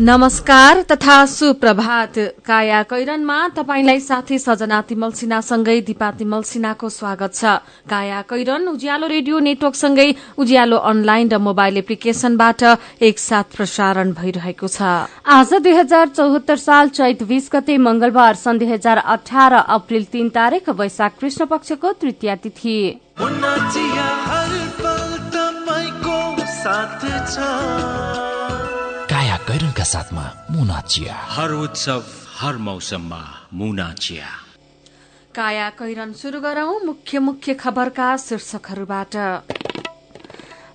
नमस्कार तथा सुप्रभात। काया कैरनमा तपाईंलाई साथी सजना तिमल सिन्हासँगै दिपा तिमल सिन्हाको स्वागत छ। काया कैरन उज्यालो रेडियो नेटवर्कसँगै उज्यालो अनलाइन र मोबाइल एप्लिकेशनबाट एकसाथ प्रसारण भइरहेको छ। आज दुई हजार चौहत्तर साल चैत बीस गते मंगलबार सन् दुई हजार अठार अप्रेल तीन तारीक वैशाख कृष्ण पक्षको तृतीय तिथि। कैरनका साथमा मुना चिया हर उत्सव हर मौसममा मुना चिया काया कैरन शुरू गरौं मुख्य मुख्य खबरका शीर्षकहरूबाट।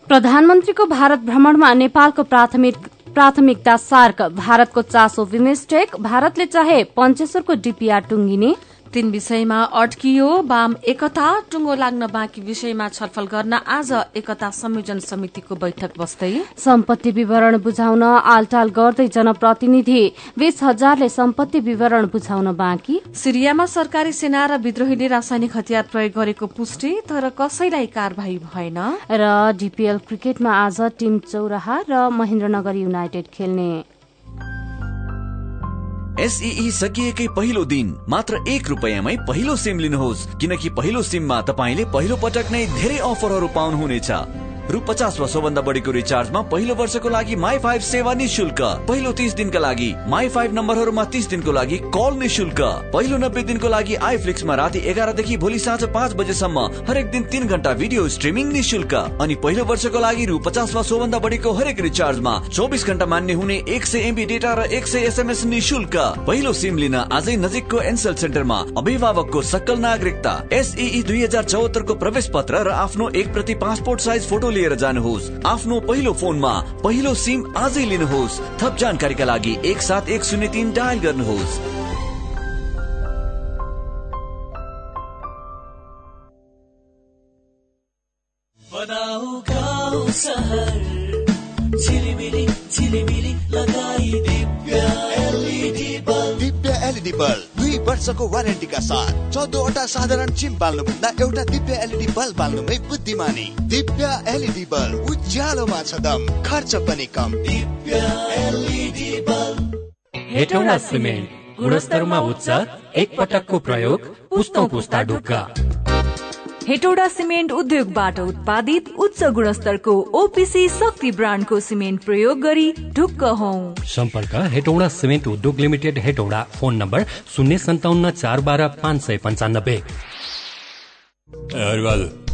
प्रधानमन्त्रीको भारत भ्रमणमा नेपालको प्राथमिक प्राथमिकता सार्क। भारतको चासो बिमेस्टेक भारतले चाहे पञ्चेश्वरको डिपिआर टुङ्गिने। तीन विषयमा अड्कियो वाम एकता टुङ्गो लाग्न बाँकी विषयमा छलफल गर्न आज एकता संयोजन समितिको बैठक बस्दै। सम्पत्ति विवरण बुझाउन आलटाल गर्दै जनप्रतिनिधि बीस हजारले सम्पत्ति विवरण बुझाउन बाँकी। सिरियामा सरकारी सेना र विद्रोहीले रासायनिक हतियार प्रयोग गरेको पुष्टि तर कसैलाई कार्यवाही भएन। र डिपिएल क्रिकेटमा आज टीम चौराहा र महेन्द्रनगर युनाइटेड खेल्ने। एसई सकिएकै पहिलो दिन मात्र एक रुपियाँमै पहिलो सिम लिनुहोस् किनकि पहिलो सिममा तपाईँले पहिलो पटक नै धेरै अफरहरू पाउनुहुनेछ। रु पचास वा सोभन्दा बढीको रिचार्जमा पहिलो वर्षको लागि माई फाइभ सेवा निशुल्क। पहिलो तिस दिनका लागि माई फाइभ नम्बरहरूमा तिस दिनको लागि कल निशुल्क। पहिलो नब्बे दिनको लागि आइफ्लिक्समा राति एघारदेखि भोलि साँझ पाँच बजेसम्म हरेक दिन तिन घण्टा भिडियो स्ट्रिमिङ निशुल्क। अनि पहिलो वर्षको लागि रु पचास वा सोभन्दा बढीको हरेक रिचार्जमा चौबिस घण्टा मान्य हुने एक सय एमबी डेटा र एक सय एसएमएस निशुल्क। पहिलो सिम लिन आजै नजिकको एनसेल सेन्टरमा अभिभावकको सकल नागरिकता एसई दुई हजार चौहत्तरको प्रवेश पत्र र आफ्नो एक प्रति पासपोर्ट साइज फोटो लिएर जानुहोस्। आफ्नो पहिलो फोनमा पहिलो सिम आजै लिनुहोस्। थप जानकारीका लागि एक सात एक शून्य तिन डायल गर्नुहोस्। Divya LED bulb. दुई वर्षको वारेन्टीका साथ चौधवटा साधारण चिम बाल्नुभन्दा एउटा दिव्य एलइडी बल्ब बाल्नुमै बुद्धिमानी। दिव्य एलइडी बल्ब उज्यालोमा छ दम खर्च पनि कम। दिव्य एलइडी हेटौँडा सिमेन्ट गुणस्तरमा उच्च एक पटकको प्रयोग पुस्तौँ पुस्ता ढुक्का। हेटौडा सिमेन्ट उद्योगबाट उत्पादित उच्च गुणस्तरको ओपिसी शक्ति ब्रान्डको सिमेन्ट प्रयोग गरी ढुक्क हौ। सम्पर्क हेटौडा सिमेन्ट उद्योग लिमिटेड हेटौडा फोन नम्बर शून्य सन्ताउन्न चार बाह्र पाँच सय पन्चानब्बे।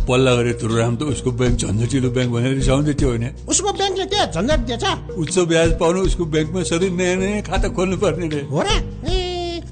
पल्ला गरे तुरुराम त उसको ब्याङ्क झन्झटिलो ब्याङ्क भनेर रिसाउँदै थियो होइन? उसको ब्याङ्कले के झन्झट दिएछ। उच्च ब्याज पाउनु उसको ब्याङ्कमा सधैँ नयाँ नयाँ खाता खोल्नु पर्ने रे। हो र?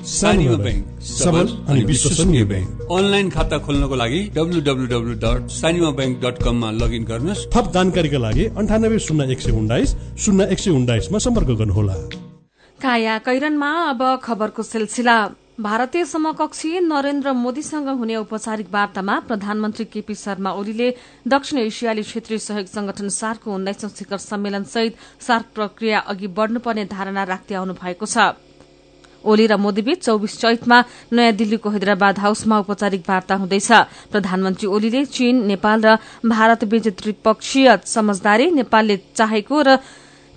सानिमा ब्याङ्क सबल अनि विश्वसनीय ब्याङ्क अनलाइन खाता खोल्नको लागि W W W dot Sanima bank dot कममा लगइन गर्नुहोस्। थप जानकारीका लागि अन्ठानब्बे शून्य एक सय उन्नाइस शून्य एक सय उन्नाइसमा सम्पर्क गर्नुहोला। काया कैरनमा अब खबरको सिलसिला। भारतीय समकक्षी नरेन्द्र मोदीसँग हुने औपचारिक वार्तामा प्रधानमन्त्री केपी शर्मा ओलीले दक्षिण एसियाली क्षेत्रीय सहयोग संगठन सार्कको उन्नाइसौं शिखर सम्मेलन सहित सार्क प्रक्रिया अघि बढ़नुपर्ने धारणा राख्दै आउनु भएको छ। ओली र मोदीबीच चौविस चैतमा नयाँ दिल्लीको हैदराबाद हाउसमा औपचारिक वार्ता हुँदैछ। प्रधानमन्त्री ओलीले चीन नेपाल र भारतबीच त्रिपक्षीय समझदारी नेपालले चाहेको र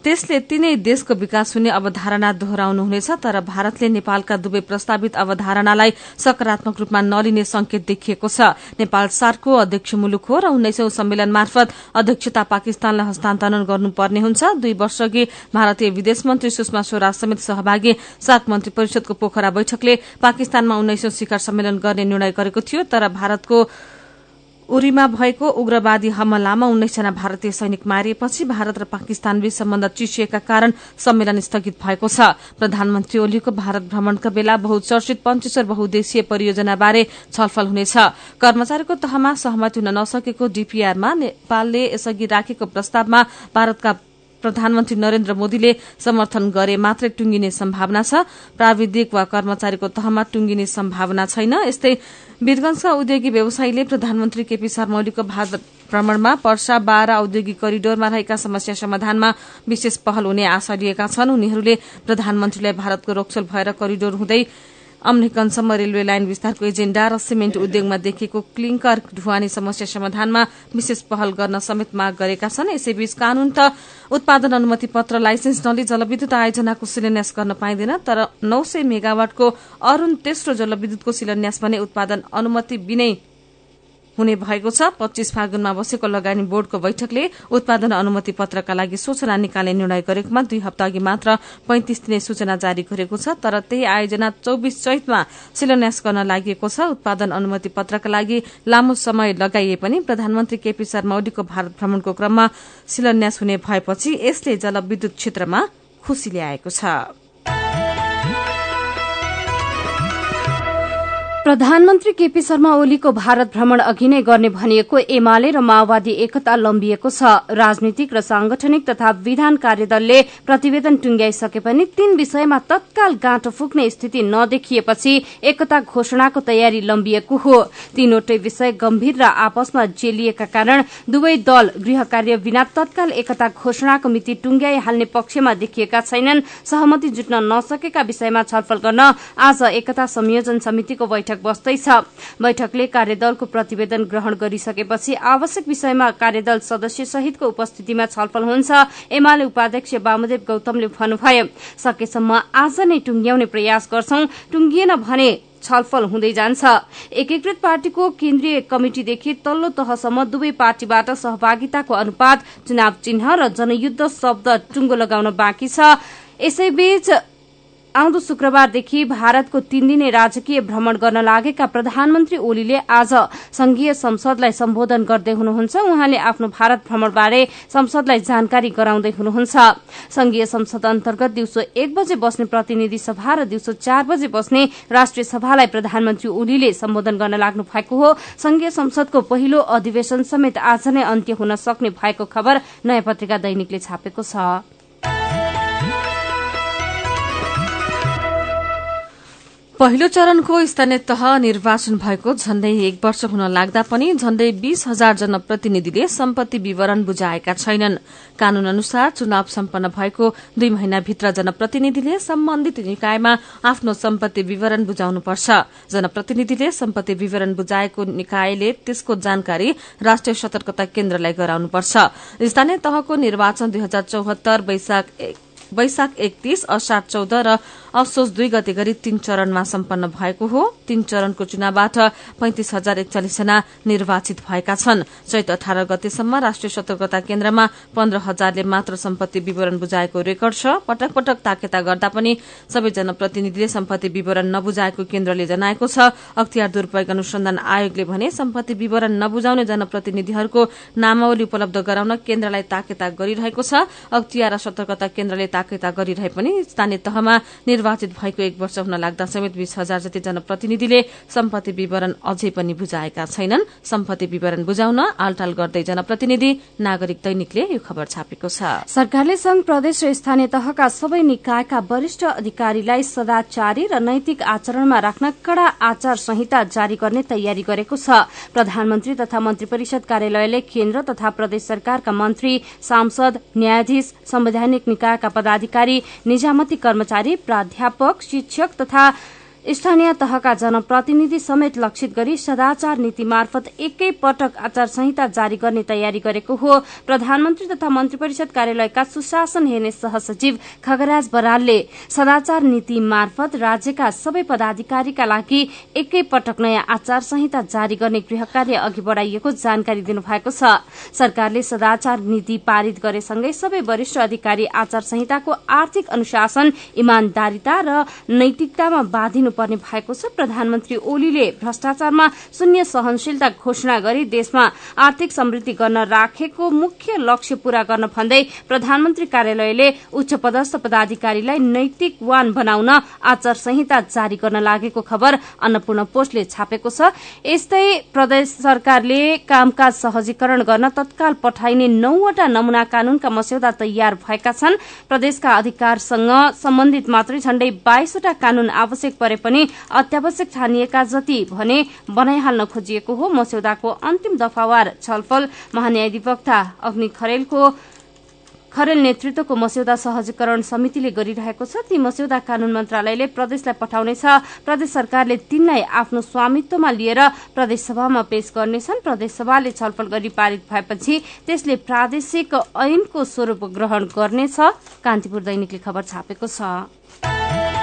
त्यसले तीनै देशको विकास हुने अवधारणा दोहोऱ्याउनुहुनेछ तर भारतले नेपालका दुवै प्रस्तावित अवधारणालाई सकारात्मक रूपमा नलिने संकेत देखिएको छ। नेपाल सार्कको अध्यक्ष मुलुक हो र उन्नाइसौं सम्मेलन मार्फत अध्यक्षता पाकिस्तानलाई हस्तान्तरण गर्नुपर्ने हुन्छ। दुई वर्षअघि भारतीय विदेश मन्त्री सुषमा स्वराज समेत सहभागी सार्क मन्त्री परिषदको पोखरा बैठकले पाकिस्तानमा उन्नाइसौं शिखर सम्मेलन गर्ने निर्णय गरेको थियो तर भारतको उरीमा भएको उग्रवादी हमलामा उन्नाइसजना भारतीय सैनिक मारिएपछि भारत र पाकिस्तान बीच सम्बन्ध चिसिएका कारण सम्मेलन स्थगित भएको छ। प्रधानमन्त्री ओलीको भारत भ्रमणका बेला बहुचर्चित पञ्चेश्वर बहुद्देशीय परियोजनाबारे छलफल हुनेछ। कर्मचारीको तहमा सहमति हुन नसकेको डीपीआरमा नेपालले यसअघि राखेको प्रस्तावमा भारतका प्रधानमन्त्री नरेन्द्र मोदीले समर्थन गरे मात्रै टुंगिने सम्भावना छ। प्राविधिक वा कर्मचारीको तहमा टुंगिने सम्भावना छैन। यस्तै वीरगंजका उद्योगी व्यवसायीले प्रधानमन्त्री केपी शर्मा ओलीको भारत भ्रमणमा पर्सा बाह्र औद्योगिक करिडोरमा रहेका समस्या समाधानमा विशेष पहल हुने आशा लिएका छन्। उनीहरूले प्रधानमन्त्रीलाई भारतको रोकछोल भएर करिडोर हुँदै अम्लेकनसम्म रेलवे लाइन विस्तारको एजेण्डा र सिमेन्ट उद्योगमा देखिएको क्लिङ्कर ढुवानी समस्या समाधानमा विशेष पहल गर्न समेत माग गरेका छन्। यसैबीच कानून त उत्पादन अनुमति पत्र लाइसेन्स नलिई जलविद्युत आयोजनाको शिलान्यास गर्न पाइँदैन तर नौ सय मेगावाटको अरूण तेस्रो जलविद्युतको शिलान्यास भने उत्पादन अनुमति बिनै हुने भएको छ। पच्चीस फागुनमा बसेको लगानी बोर्डको बैठकले उत्पादन अनुमति पत्रका लागि सूचना निकाल्ने निर्णय गरेकोमा दुई हप्ता अघि मात्र पैंतिस दिने सूचना जारी गरेको छ। तर त्यही आयोजना चौबिस चैतमा शिलान्यास गर्न लागि छ। उत्पादन अनुमति पत्रका लागि लामो समय लगाइए पनि प्रधानमन्त्री केपी शर्मा ओलीको भारत भ्रमणको क्रममा शिलान्यास हुने भएपछि यसले जलविद्युत क्षेत्रमा खुशी ल्याएको छ। प्रधानमन्त्री केपी शर्मा ओलीको भारत भ्रमण अघि नै गर्ने भनिएको एमाले र माओवादी एकता लम्बिएको छ। राजनीतिक र सांगठनिक तथा विधान कार्यदलले प्रतिवेदन टुंग्याइसके पनि तीन विषयमा तत्काल गाँटो फुक्ने स्थिति नदेखिएपछि एकता घोषणाको तयारी लम्बिएको हो। तीनवटै विषय गम्भीर र आपसमा जेलिएका कारण दुवै दल गृह कार्य बिना तत्काल एकता घोषणाको मिति टुंग्याइहाल्ने पक्षमा देखिएका छैनन्। सहमति जुट्न नसकेका विषयमा छलफल गर्न आज एकता संयोजन समितिको बैठक बैठक बस्दैछ बैठकले कार्यदलको प्रतिवेदन ग्रहण गरिसकेपछि आवश्यक विषयमा कार्यदल सदस्य सहितको उपस्थितिमा छलफल हुन्छ। एमाले उपाध्यक्ष वामदेव गौतमले भन्नुभयो सकेसम्म आज नै टुंग्याउने प्रयास गर्छौं। टुंगिएन भने छलफल हुँदै जान्छ। एकीकृत पार्टीको केन्द्रीय कमिटिदेखि तल्लो तहसम्म दुवै पार्टीबाट सहभागिताको अनुपात चुनाव चिन्ह र जनयुद्ध शब्द टुङ्गो लगाउन बाँकी छ। यसैबीच आउँदो शुक्रबारदेखि भारतको तीन दिने राजकीय भ्रमण गर्न लागेका प्रधानमन्त्री ओलीले आज संघीय संसदलाई सम्बोधन गर्दै हुनुहुन्छ। उहाँले आफ्नो भारत भ्रमणबारे संसदलाई जानकारी गराउँदै हुनुहुन्छ। संघीय संसद अन्तर्गत दिउँसो एक बजे बस्ने प्रतिनिधि सभा र दिउँसो चार बजे बस्ने राष्ट्रिय सभालाई प्रधानमन्त्री ओलीले सम्बोधन गर्न लाग्नु भएको हो। संघीय संसदको पहिलो अधिवेशन समेत आज नै अन्त्य हुन सक्ने भएको खबर नयाँ पत्रिका दैनिकले छापेको छ। पहिलो चरणको स्थानीय तह निर्वाचन भएको झण्डै एक वर्ष हुन लाग्दा पनि झण्डै बीस हजार जनप्रतिनिधिले सम्पत्ति विवरण बुझाएका छैनन्। कानून अनुसार चुनाव सम्पन्न भएको दुई महिनाभित्र जनप्रतिनिधिले सम्बन्धित निकायमा आफ्नो सम्पत्ति विवरण बुझाउनुपर्छ। जनप्रतिनिधिले सम्पत्ति विवरण बुझाएको निकायले त्यसको जानकारी राष्ट्रिय सतर्कता केन्द्रलाई गराउनुपर्छ। स्थानीय तहको निर्वाचन दुई हजार चौहत्तर वैशाख एकतीस असार चौध र असोज दुई गते गरी तीन चरणमा सम्पन्न भएको हो। तीन चरणको चुनावबाट पैंतिस हजार एकचालिस जना निर्वाचित भएका छन्। चैत अठार गतेसम्म राष्ट्रिय सतर्कता केन्द्रमा पन्ध्र हजारले मात्र सम्पत्ति विवरण बुझाएको रेकर्ड छ। पटक पटक ताकेता गर्दा पनि सबै जनप्रतिनिधिले सम्पत्ति विवरण नबुझाएको केन्द्रले जनाएको छ। अख्तियार दुरूपयोग अनुसन्धान आयोगले भने सम्पत्ति विवरण नबुझाउने जनप्रतिनिधिहरूको नामावली उपलब्ध गराउन केन्द्रलाई ताकेता गरिरहेको छ। अख्तियार र सतर्कता केन्द्रले ताकेता गरिरहे पनि स्थानीय तहमा निर्वाचित भएको एक वर्ष हुन लाग्दा समेत बीस हजार जति जनप्रतिनिधिले सम्पत्ति विवरण अझै पनि बुझाएका छैनन्। सम्पत्ति विवरण बुझाउन आलटाल गर्दै जनप्रतिनिधि नागरिक दैनिकले यो खबर छापेको छ। सरकारले संघ प्रदेश र स्थानीय तहका सबै निकायका वरिष्ठ अधिकारीलाई सदाचारी र नैतिक आचरणमा राख्न कड़ा आचार संहिता जारी गर्ने तयारी गरेको छ। प्रधानमन्त्री तथा मन्त्री परिषद कार्यालयले केन्द्र तथा प्रदेश सरकारका मन्त्री सांसद न्यायाधीश संवैधानिक निकायका पदाधिकारी निजामती कर्मचारी प्राध्यापक शिक्षक तथा स्थानीय तहका जनप्रतिनिधि समेत लक्षित गरी सदाचार नीति मार्फत एकै पटक आचार संहिता जारी गर्ने तयारी गरेको हो। प्रधानमन्त्री तथा मन्त्री परिषद कार्यालयका सुशासन हेर्ने सहसचिव खगराज बरालले सदाचार नीति मार्फत राज्यका सबै पदाधिकारीका लागि एकै पटक नयाँ आचार संहिता जारी गर्ने गृह कार्य अघि बढ़ाइएको जानकारी दिनुभएको छ। सरकारले सदाचार नीति पारित गरेसँगै सबै वरिष्ठ अधिकारी आचार संहिताको आर्थिक अनुशासन इमान्दारिता र नैतिकतामा बाधिनु गर्नुपर्ने भएको छ। प्रधानमन्त्री ओलीले भ्रष्टाचारमा शून्य सहनशीलता घोषणा गरी देशमा आर्थिक समृद्धि गर्न राखेको मुख्य लक्ष्य पूरा गर्न भन्दै प्रधानमन्त्री कार्यालयले उच्च पदस्थ पदाधिकारीलाई नैतिकवान बनाउन आचार संहिता जारी गर्न लागेको खबर अन्नपूर्ण पोस्टले छापेको छ। यस्तै प्रदेश सरकारले कामकाज सहजीकरण गर्न तत्काल पठाइने नौवटा नमूना कानूनका मस्यौदा तयार भएका छन्। प्रदेशका अधिकारसँग सम्बन्धित मात्रै झण्डै बाइसवटा कानून आवश्यक परे पनि अत्यावश्यक ठानिएका जति भने बनाइहाल्न खोजिएको हो। मस्यौदाको अन्तिम दफावार छलफल महान्यायाधिवक्ता अग्नि खरेलको खरेल नेतृत्वको मस्यौदा सहजीकरण समितिले गरिरहेको छ। ती मस्यौदा कानून मन्त्रालयले प्रदेशलाई पठाउनेछ प्रदेश सरकारले तिनलाई आफ्नो स्वामित्वमा लिएर प्रदेशसभामा पेश गर्नेछन्। प्रदेशसभाले छलफल गरी पारित भएपछि त्यसले प्रादेशिक ऐनको स्वरूप ग्रहण गर्नेछ। कान्तिपुर दैनिकले खबर छापेको छ।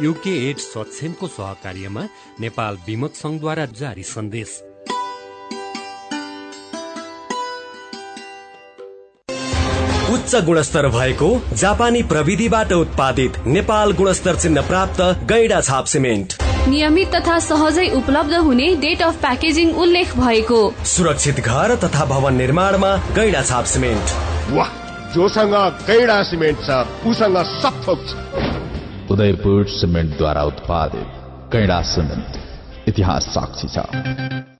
युके एड सक्षमको सहकार्यमा नेपाल विमक संघद्वारा जारी सन्देश। उच्च गुणस्तर भएको जापानी प्रविधिबाट उत्पादित नेपाल गुणस्तर चिन्ह प्राप्त गैडा छाप सिमेन्ट। नियमित तथा सहजै उपलब्ध हुने डेट अफ प्याकेजिङ उल्लेख भएको। सुरक्षित घर तथा भवन निर्माणमा गैडा छाप सिमेन्ट। वाह जोसँग गैडा सिमेन्ट छ उसँग सब थोक छ। उदयपुर सिमेन्टद्वारा उत्पादित गैडा सिमेन्ट इतिहास साक्षी छ।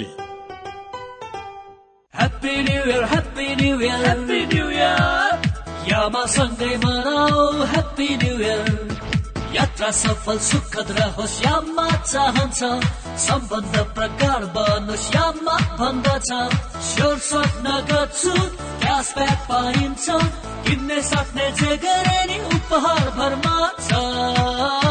Happy New Year, Happy New Year, Happy New Year. यामा सँगै मनाऊ Happy New Year. यात्रा सफल सुखद रहोस् यामा चाहन्छ सम्बन्ध प्रगाढ बनोस् यामा भन्दछ स्योर गर्छु क्यासब्याक पाइन्छ किन्ने सक्ने जे गरे नि उपहार भरमा छ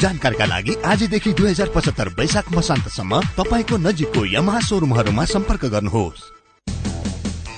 जानकारीका लागि आजदेखि दुई हजार पचहत्तर वैशाख मसान्तसम्म तपाईँको नजिकको यमहा सोरुमहरूमा सम्पर्क गर्नुहोस्।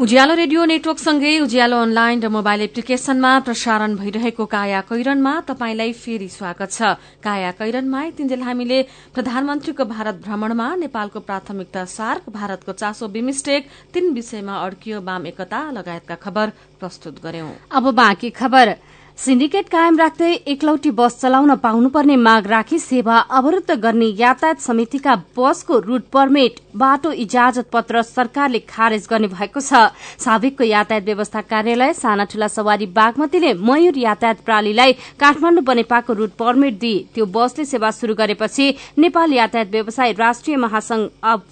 उज्यालो रेडियो नेटवर्कसँगै उज्यालो अनलाइन र मोबाइल एप्लिकेशनमा प्रसारण भइरहेको काया कैरनमा तपाईंलाई फेरि स्वागत छ। काया कैरनमा तिनजेल हामीले प्रधानमन्त्रीको भारत भ्रमणमा नेपालको प्राथमिकता सार्क भारतको चासो बिमिस्टेक तीन विषयमा अड्कियो वाम एकता लगायतका खबर प्रस्तुत गर्यौं। सिन्डिकेट कायम राख्दै एकलौटी बस चलाउन पाउनुपर्ने माग राखी सेवा अवरूद्ध गर्ने यातायात समितिका बसको रूट पर्मिट बाटो इजाजत पत्र सरकारले खारेज गर्ने भएको छ। साबिकको यातायात व्यवस्था कार्यालय साना ठूला सवारी बागमतीले मयूर यातायात प्रणालीलाई काठमाडौँ बनेपाको रूट पर्मिट दिए। त्यो बसले सेवा शुरू गरेपछि नेपाल यातायात व्यवसाय राष्ट्रिय महासंघ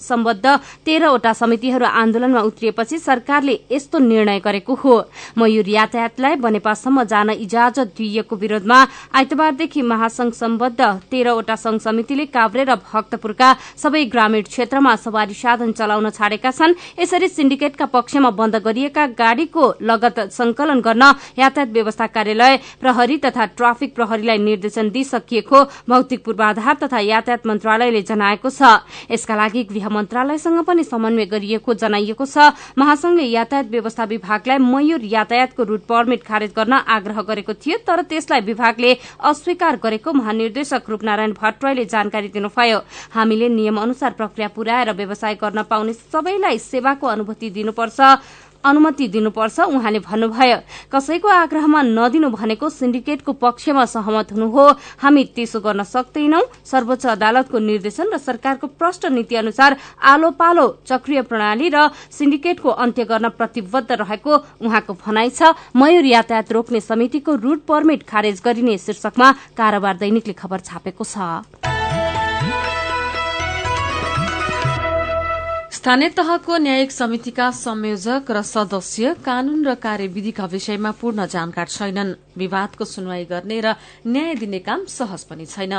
सम्बद्ध तेह्रवटा समितिहरू आन्दोलनमा उत्रिएपछि सरकारले यस्तो निर्णय गरेको हो। मयूर यातायातलाई बनेपासम्म जान इजाजत दिइएको विरोधमा आइतबारदेखि महासंघ सम्बद्ध तेह्रवटा संघ समितिले काभ्रे र भक्तपुरका सबै ग्रामीण क्षेत्रमा सवारी साधन चलाउन छाडेका छन्। यसरी सिन्डिकेटका पक्षमा बन्द गरिएका गाड़ीको लगत संकलन गर्न यातायात व्यवस्था कार्यालय प्रहरी तथा ट्राफिक प्रहरीलाई निर्देशन दिइसकिएको भौतिक पूर्वाधार तथा यातायात मन्त्रालयले जनाएको छ। यसका लागि गृह मन्त्रालयसँग पनि समन्वय गरिएको जनाइएको छ। महासंघले यातायात व्यवस्था विभागलाई मयूर यातायातको रूट पर्मिट खारेज गर्न आग्रह गरेको थियो तर त्यसलाई विभागले अस्वीकार गरेको महानिर्देशक रूपनारायण भट्टराईले जानकारी दिनुभयो। हामीले नियम अनुसार प्रक्रिया पुर्याएर व्यवसाय गर्न पाउने सबैलाई सेवाको अनुभूति दिनुपर्छ। अनुमति दिनुपर्छ। उहाँले भन्नुभयो कसैको आग्रहमा नदिनु भनेको सिन्डिकेटको पक्षमा सहमत हुनु हो हामी त्यसो गर्न सक्दैनौ। सर्वोच्च अदालतको निर्देशन र सरकारको प्रष्ट नीति अनुसार आलो पालो चक्रिय प्रणाली र सिन्डिकेटको अन्त्य गर्न प्रतिबद्ध रहेको उहाँको भनाइ छ। मयूर यातायात रोक्ने समितिको रूट पर्मिट खारेज गरिने शीर्षकमा कारोबार दैनिकले खबर छापेको छ। स्थानीय तहको न्यायिक समितिका संयोजक र सदस्य कानून र कार्यविधिका विषयमा पूर्ण जानकार छैनन्। विवादको सुनवाई गर्ने र न्याय दिने काम सहज पनि छैन।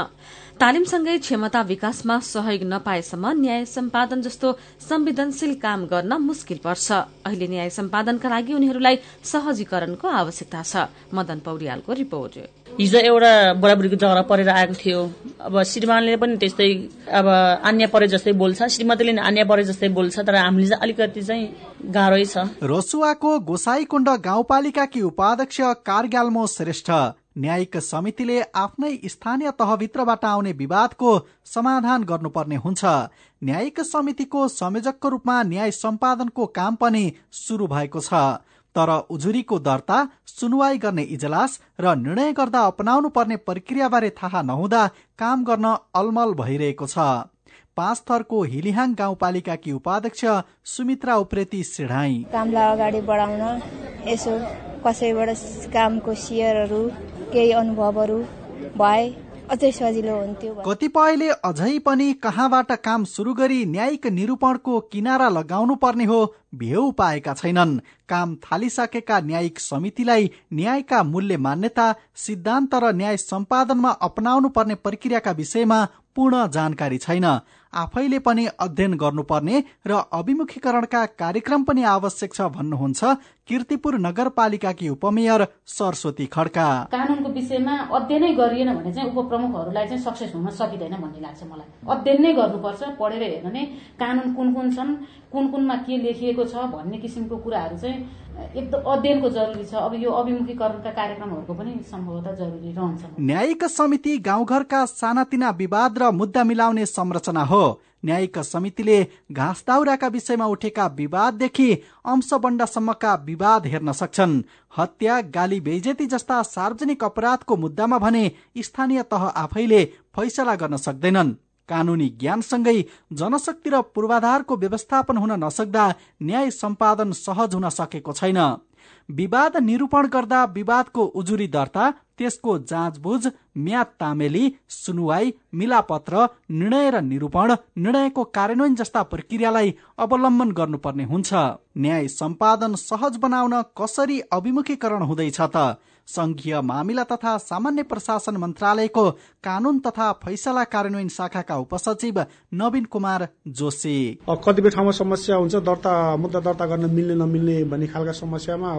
तालिमसँगै क्षमता विकासमा सहयोग नपाएसम्म न्याय सम्पादन जस्तो संवेदनशील काम गर्न मुस्किल पर्छ। अहिले न्याय सम्पादनका लागि उनीहरूलाई सहजीकरणको आवश्यकता छ। मदन पौड्यालको रिपोर्ट। हिजो एउटा बराबरीको झगडा परेर आएको थियो। अब श्रीमानले पनि त्यस्तै अब अन्य परे जस्तै बोल्छ। श्रीमतीले अन्य परे जस्तै बोल्छ। तर हामीले चाहिँ अलिकति चाहिँ गाह्रै छ। रसुवाको गोसाईकुण्ड गाउँपालिकाकी उपाध्यक्ष कारग्याल्मो श्रेष्ठ। न्यायिक समितिले आफ्नै स्थानीय तहभित्रबाट आउने विवादको समाधान गर्नुपर्ने हुन्छ। न्यायिक समितिको संयोजकको रूपमा न्याय सम्पादनको काम पनि शुरू भएको छ। तर उजुरीको दर्ता सुनवाई गर्ने इजलास र निर्णय गर्दा अपनाउनु पर्ने प्रक्रियाबारे थाहा नहुँदा काम गर्न अलमल भइरहेको छ। पाँच थरको हिलिहाङ गाउँपालिकाकी उपाध्यक्ष सुमित्रा उप्रेती सिढाई। कामलाई अगाडि बढाउन यसो कसैबाट कामको सेयरहरू केही अनुभवहरू भए अझै सजिलो हुन्थ्यो कतिपयले अझै पनि कहाँबाट काम सुरु गरी न्यायिक निरूपणको किनारा लगाउनु पर्ने हो भेउ पाएका छैनन्। काम थालिसकेका न्यायिक समितिलाई न्यायका मूल्य मान्यता सिद्धान्त र न्याय सम्पादनमा अपनाउनु पर्ने प्रक्रियाका विषयमा पूर्ण जानकारी छैन। आफैले पनि अध्ययन गर्नुपर्ने र अभिमुखीकरणका कार्यक्रम पनि आवश्यक छ भन्नुहुन्छ किर्तिपुर नगरपालिकाकी उपमेयर सरस्वती खड्का। कानूनको विषयमा अध्ययनै गरिएन भने चाहिँ उपप्रमुखहरूलाई चाहिँ सक्सेस हुन सकिँदैन भन्ने लाग्छ मलाई। अध्ययन नै गर्नुपर्छ पढेर हेर्नु नै कानून कुन कुन छन् कुन कुनमा के लेखिएको छ भन्ने किसिमको कुराहरू चाहिँ एकदम अध्ययनको जरुरी छ। अब यो अभिमुखीकरणका कार्यक्रमहरूको पनि सम्भवतः जरुरी रहन्छ। न्यायिक समिति गाउँघरका सानातिना विवाद र मुद्दा मिलाउने संरचना हो। न्यायिक समितिले घाँस दाउराका विषयमा उठेका विवाददेखि अंशबण्डसम्मका विवाद हेर्न सक्छन्। हत्या गाली बेइजेती जस्ता सार्वजनिक अपराधको मुद्दामा भने स्थानीय तह आफैले फैसला गर्न सक्दैनन्। कानूनी ज्ञानसँगै जनशक्ति र पूर्वाधारको व्यवस्थापन हुन नसक्दा न्याय सम्पादन सहज हुन सकेको छैन। विवाद निरूपण गर्दा विवादको उजुरी दर्ता त्यसको जाँचबुझ म्याद तामेली सुनुवाई मिलापत्र निर्णय र निरूपण निर्णयको कार्यान्वयन जस्ता प्रक्रियालाई अवलम्बन गर्नुपर्ने हुन्छ। न्याय सम्पादन सहज बनाउन कसरी अभिमुखीकरण हुँदैछ त? संघीय मामिला तथा सामान्य प्रशासन मन्त्रालयको कानून तथा फैसला कार्यान्वयन शाखाका उपसचिव नवीन कुमार जोशी। कतिपय ठाउँमा समस्या हुन्छ दर्ता मुद्दा दर्ता गर्न मिल्ने नमिल्ने भन्ने खालका समस्यामा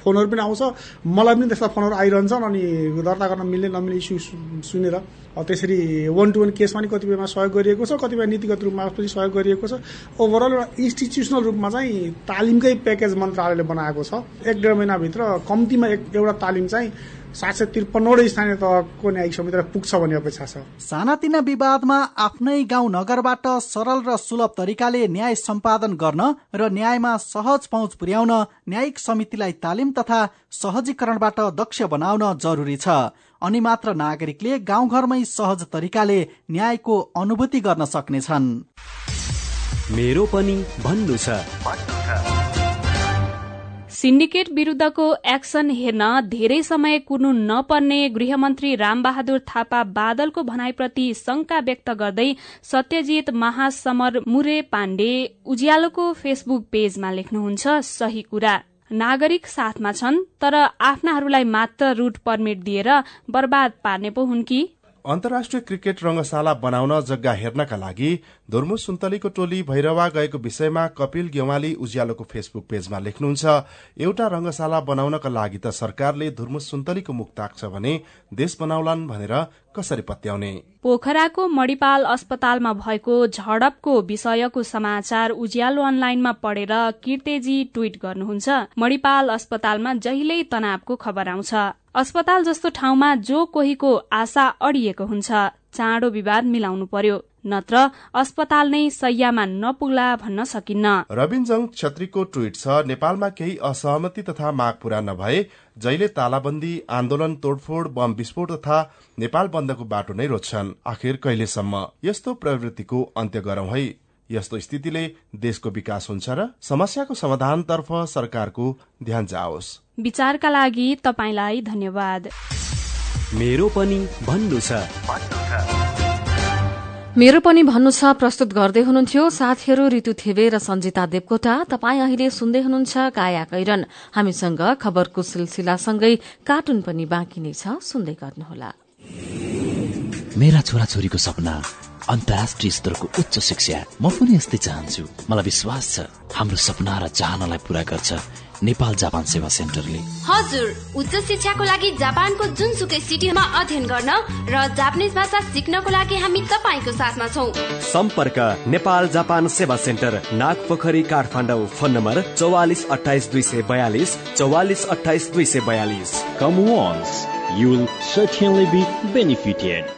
फोनहरू पनि आउँछ। मलाई पनि त्यस्ता फोनहरू आइरहन्छन् अनि दर्ता गर्न मिल्ने नमिल्ने इस्यु सुनेर त्यसरी वान टू वान केसमा पनि कतिपयमा सहयोग गरिएको छ कतिपय नीतिगत रूपमा पनि सहयोग गरिएको छ। ओभरअल एउटा इन्स्टिट्युसनल रूपमा चाहिँ तालिमकै प्याकेज मन्त्रालयले बनाएको छ। एक डेढ महिनाभित्र कम्तीमा एक एउटा तालिम चाहिँ सात सय त्रिपन्नवटै स्थानीय तहको न्यायिक समितिलाई पुग्छ भन्ने अपेक्षा छ। सानातिना विवादमा आफ्नै गाउँ नगरबाट सरल र सुलभ तरिकाले न्याय सम्पादन गर्न र न्यायमा सहज पहुँच पुर्याउन न्यायिक समितिलाई तालिम तथा सहजीकरणबाट दक्ष बनाउन जरुरी छ। अनि मात्र नागरिकले गाउँघरमै सहज तरिकाले न्यायको अनुभूति गर्न सक्नेछन्। मेरो पनि भन्नु छ। सिन्डिकेट विरूद्धको एक्सन हेर्न धेरै समय कुर्नु नपर्ने गृहमन्त्री रामबहादुर थापा बादलको भनाइप्रति शंका व्यक्त गर्दै सत्यजित महासमर मुरे पाण्डे उज्यालोको फेसबुक पेजमा लेख्नुहुन्छ सही कुरा। नागरिक साथमा छन् तर आफ्नाहरूलाई मात्र रूट पर्मिट दिएर बर्बाद पार्ने पो हुन् कि? अन्तर्राष्ट्रिय क्रिकेट रंगशाला बनाउन जग्गा हेर्नका लागि धुर्मु सुन्तलीको टोली भैरवा गएको विषयमा कपिल गेवाली उज्यालोको फेसबुक पेजमा लेख्नुहुन्छ एउटा रंगशाला बनाउनका लागि त सरकारले धुर्मु सुन्तलीको मुख ताक्छ भने देश बनाउलान् भनेर कसरी पत्याउने पोखराको मणिपाल अस्पतालमा भएको झडपको विषयको समाचार उज्यालो अनलाइनमा पढेर किर्तेजी ट्वीट गर्नुहुन्छ। मणिपाल अस्पतालमा जहिल्यै तनावको खबर आउँछ। अस्पताल जस्तो ठाउँमा जो कोहीको आशा अडिएको हुन्छ चाँडो विवाद मिलाउनु पर्यो। नत्र अस्पताल नै सैयामा नपुग्ला भन्न सकिन्न। रविनजङ छत्रीको ट्वीट छ नेपालमा केही असहमति तथा माग पूरा नभए जहिले तालाबन्दी आन्दोलन तोडफोड बम विस्फोट तथा नेपाल बन्दको बाटो नै रोज्छन्। आखिर कहिलेसम्म? यस्तो प्रवृत्तिको अन्त्य गरौं है। यस्तो स्थितिले देशको विकास हुन्छ र समस्याको समाधानतर्फ सरकारको ध्यान जाओस्। विचारका लागि तपाईँलाई धन्यवाद। मेरो पनि भन्नु छ। मेरो पनि भन्नु छ प्रस्तुत गर्दै हुनुहुन्थ्यो साथीहरू ऋतु थेवे र सञ्जिता देवकोटा। तपाईँ अहिले सुन्दै हुनुहुन्छ काया कैरन। हामीसँग खबरको सिलसिलासँगै कार्टुन पनि बाँकी नै छ सुन्दै गर्नुहोला। मेरा छोराछोरीको सपना अन्तर्राष्ट्रिय स्तरको उच्च शिक्षा। म पनि यस्तै चाहन्छु। मलाई विश्वास छ हाम्रो सपना र चाहनालाई पूरा गर्छ। नेपाल जापान सेवा सेन्टरले। हजुर उच्च शिक्षाको लागि जापानको जुनसुकै सिटीमा अध्ययन गर्न र जापानिज भाषा सिक्नको लागि हामी तपाईँको साथमा छौ। सम्पर्क नेपाल जापान सेवा centre Nagpokhari Kathmandu phone number चौवालिस अठाइस दुई सय बयालिस चौवालिस अठाइस दुई सय बयालिस। Once, you will certainly be benefited.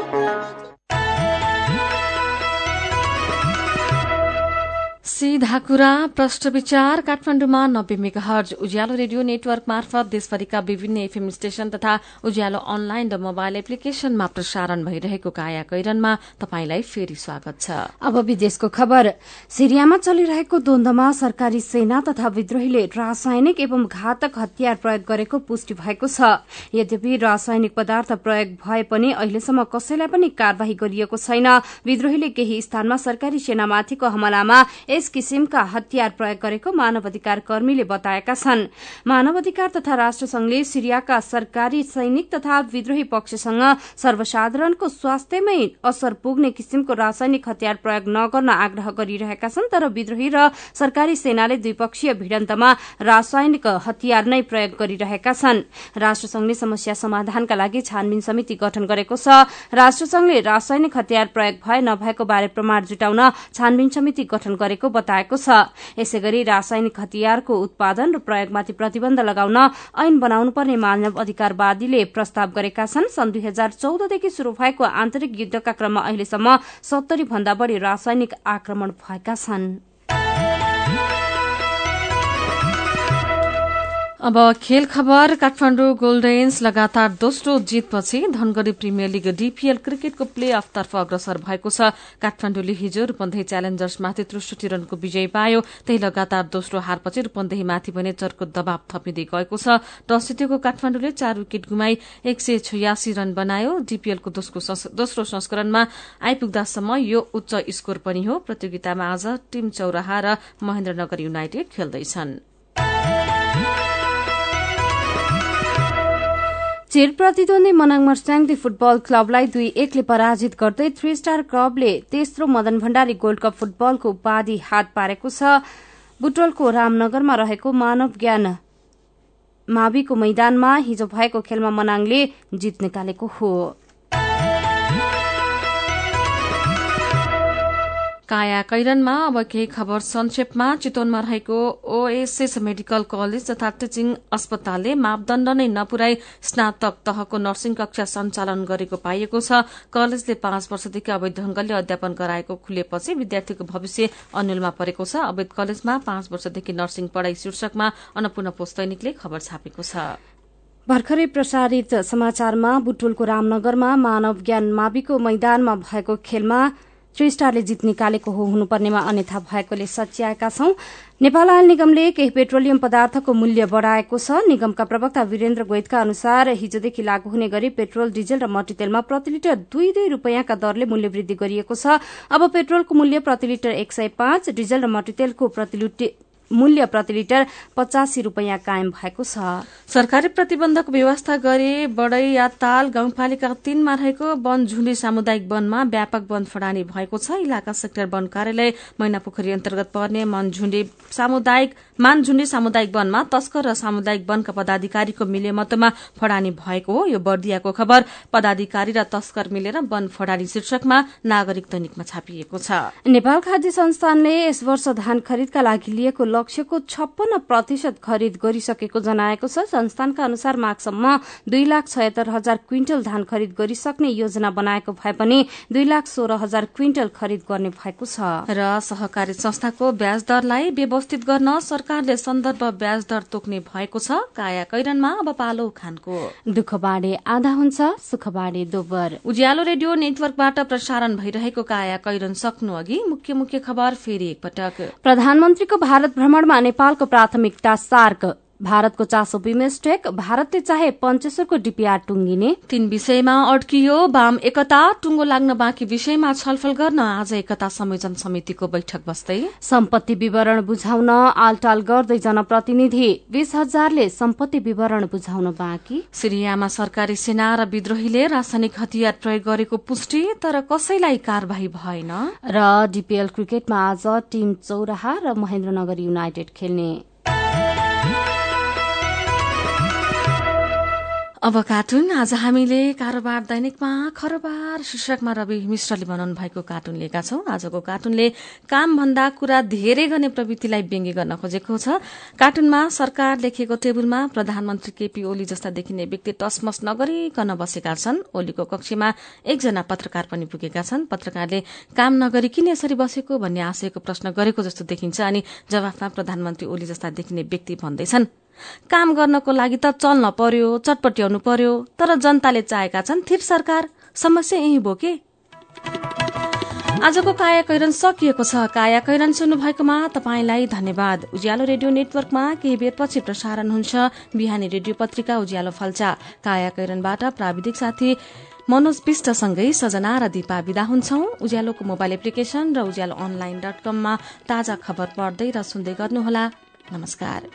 सीधा कुरा प्रश्न विचार काठमाडौँमा नब्बे mega hertz Ujyaalo radio network मार्फत देशभरिका विभिन्न एफएम स्टेशन तथा उज्यालो अनलाइन र मोबाइल एप्लिकेशनमा प्रसारण भइरहेको काया कैरनमा तपाईंलाई फेरि स्वागत छ। अब विदेशको खबर। सिरियामा चलिरहेको द्वन्दमा सरकारी सेना तथा विद्रोहीले रासायनिक एवं घातक हतियार प्रयोग गरेको पुष्टि भएको छ। यद्यपि रासायनिक पदार्थ प्रयोग भए पनि अहिलेसम्म कसैलाई पनि कार्यवाही गरिएको छैन। विद्रोहीले केही स्थानमा सरकारी सेनामाथिको हमलामा यस किसिमका हतियार प्रयोग गरेको मानव अधिकार कर्मीले बताएका छन्। मानव अधिकार तथा राष्ट्रसंघले सिरियाका सरकारी सैनिक तथा विद्रोही पक्षसँग सर्वसाधारणको स्वास्थ्यमै असर पुग्ने किसिमको रासायनिक हतियार प्रयोग नगर्न आग्रह गरिरहेका छन् तर विद्रोही र सरकारी सेनाले द्विपक्षीय भिडन्तमा रासायनिक हतियार नै प्रयोग गरिरहेका छन्। राष्ट्रसंघले समस्या समाधानका लागि छानबिन समिति गठन गरेको छ। राष्ट्रसंघले रासायनिक हतियार प्रयोग भए नभएको बारे प्रमाण जुटाउन छानबिन समिति गठन गरेको बताएको छ। यसै गरी रासायनिक हतियारको उत्पादन र प्रयोगमाथि प्रतिबन्ध लगाउन ऐन बनाउनुपर्ने मानव अधिकारवादीले प्रस्ताव गरेका छन्। सन् दुई हजार चौधदेखि शुरू भएको आन्तरिक युद्धका क्रममा अहिलेसम्म सत्तरी भन्दा बढ़ी रासायनिक आक्रमण भएका छन्। अब खेल खबर काठमाडौँ गोल्डेन्स लगातार दोस्रो जितपछि धनगढ़ी प्रिमियर लिग डीपीएल क्रिकेटको प्ले अफतर्फ अग्रसर भएको छ। काठमाडौँले हिजो रूपन्देही च्यालेन्जर्समाथि त्रिसठी रनको विजय पायो। त्यही लगातार दोस्रो हारपछि रूपन्देहीमाथि भने चर्को दबाव थपिँदै गएको छ। टस जितेको काठमाडौँले चार विकेट गुमाई एक सय छयासी रन बनायो। डीपीएलको दोस्रो संस्करणमा आइपुग्दासम्म यो उच्च स्कोर पनि हो। प्रतियोगितामा आज टीम चौराहा र महेन्द्रनगर युनाइटेड खेल्दैछन्। चेर प्रतिद्वन्दी मनाङ मर्स्याङदी फुटबल क्लबलाई दुई एकले पराजित गर्दै थ्री स्टार क्लबले तेस्रो मदन भण्डारी गोल्ड कप फुटबलको उपाधि हात पारेको छ। बुटोलको रामनगरमा रहेको मानव ज्ञान माविको मैदानमा हिजो भएको खेलमा मनाङले जित निकालेको हो। काया कैरनमा अब केही खबर संक्षेपमा चितवनमा रहेको ओएसएस मेडिकल कलेज तथा टिचिङ अस्पतालले मापदण्ड नै नपुर्याई स्नातक तहको नर्सिङ कक्षा सञ्चालन गरेको पाइएको छ। कलेजले पाँच वर्षदेखि अवैध ढंगले अध्यापन गराएको खुलेपछि विद्यार्थीको भविष्य अन्यलमा परेको छ। अवैध कलेजमा पाँच वर्षदेखि नर्सिङ पढ़ाई शीर्षकमा अन्नपूर्ण पोस्तैनिकले खबर छापेको छ। भर्खरै प्रसारित समाचारमा बुटुलको रामनगरमा मानव ज्ञान माविको मैदानमा भएको खेलमा थ्री स्टारले जित निकालेको हो हुनुपर्नेमा अन्यथा भएकोले सच्याएका छौं। नेपाल आयल निगमले केही पेट्रोलियम पदार्थको मूल्य बढ़ाएको छ। निगमका प्रवक्ता वीरेन्द्र गोइतका अनुसार हिजोदेखि लागू हुने गरी पेट्रोल डिजल र मट्टीतेलमा प्रति लिटर दुई दुई रूपियाँका दरले मूल्य वृद्धि गरिएको छ। अब पेट्रोलको मूल्य प्रति लिटर एक सय पाँच डिजल र मट्टीतेलको प्रति मूल्य प्रति लिटर पचासी रूपियाँ कायम भएको छ। सरकारी प्रतिबन्धको व्यवस्था गरे बडै या ताल गाउँपालिका तीनमा रहेको वन झुण्डी सामुदायिक वनमा व्यापक वन फडानी भएको छ। इलाका सेक्टर वन कार्यालय मैनापोखरी अन्तर्गत पर्ने मनझुण्डी सामुदायिक मानझुण्डी सामुदायिक वनमा तस्कर र सामुदायिक वनका पदाधिकारीको मिलेमतोमा फडानी भएको हो। यो बर्दियाको खबर। पदाधिकारी र तस्कर मिलेर वन फडानी शीर्षकमा नागरिक दैनिकमा छापिएको छ। नेपाल खाद्य संस्थानले यस वर्ष धान खरिदका लागि लिएको लक्ष्यको छप्पन्न प्रतिशत खरिद गरिसकेको जनाएको छ। संस्थानका अनुसार माघसम्म दुई लाख छयत्तर हजार क्विन्टल धान खरिद गरिसक्ने योजना बनाएको भए पनि दुई लाख सोह्र हजार क्विन्टल खरिद गर्ने भएको छ। र सहकारी संस्थाको ब्याज दरलाई व्यवस्थित गर्न सरकारले सन्दर्भ ब्याज दर तोक्ने भएको छ। काया कैरनमा अब पालो खानको। दुःख बाँडे आधा हुन्छ सुख बाँडे दोबर उज्यालो रेडियो नेटवर्कबाट प्रसारण भइरहेको काया कैरन सक्नु अघि मुख्य मुख्य खबर फेरि एकपटक। प्रधानमन्त्रीको भारत भ्रमणमा नेपालको प्राथमिकता सार्क। भारतको चासो बिमेस्टेक भारतले चाहे पञ्चेश्वरको डिपिआर टुङ्गिने। तीन विषयमा अड्कियो वाम एकता। टुङ्गो लाग्न बाँकी विषयमा छलफल गर्न आज एकता संयोजन समितिको बैठक बस्दै। सम्पत्ति विवरण बुझाउन आलटाल गर्दै जनप्रतिनिधि। बीस हजारले सम्पत्ति विवरण बुझाउन बाँकी। सिरियामा सरकारी सेना र विद्रोहीले रासायनिक हतियार प्रयोग गरेको पुष्टि तर कसैलाई कार्यवाही भएन। र डिपिएल क्रिकेटमा आज टीम चौराहा र महेन्द्रनगर युनाइटेड खेल्ने। अब कार्टुन आज हामीले कारोबार दैनिकमा खरबार शीर्षकमा रवि मिश्रले बनाउनु भएको कार्टुन लिएका छौं। आजको कार्टुनले कामभन्दा कुरा धेरै गर्ने प्रवृत्तिलाई व्यङ्ग्य गर्न खोजेको छ। कार्टुनमा सरकार लेखिएको टेबुलमा प्रधानमन्त्री केपी ओली जस्ता देखिने व्यक्ति टसमस नगरिकन बसेका छन्। ओलीको कक्षमा एकजना पत्रकार पनि पुगेका छन्। पत्रकारले काम नगरी किन यसरी बसेको भन्ने आशयको प्रश्न गरेको जस्तो देखिन्छ अनि जवाफमा प्रधानमन्त्री ओली जस्ता देखिने व्यक्ति भन्दैछन्। काम गर्नको लागि त चल्न पर्यो चटपट्याउनु पर्यो तर जनताले चाहेका छन् थिर सरकार। समस्या यही बोके आजको काया कैरन सकिएको छ। काया कैरन सुन्नु भएकोमा तपाईँलाई धन्यवाद। उज्यालो रेडियो नेटवर्कमा केही बेरपछि प्रसारण हुन्छ। बिहानी रेडियो पत्रिका उज्यालो फल्चा। काया कैरनबाट प्राविधिक साथी मनोज विष्टसँगै सजना र दिपा विदा हुन्छौ। उज्यालोको मोबाइल एप्लिकेशन र उज्यालो अनलाइन डट कममा ताजा खबर पढ्दै र सुन्दै गर्नुहोला। नमस्कार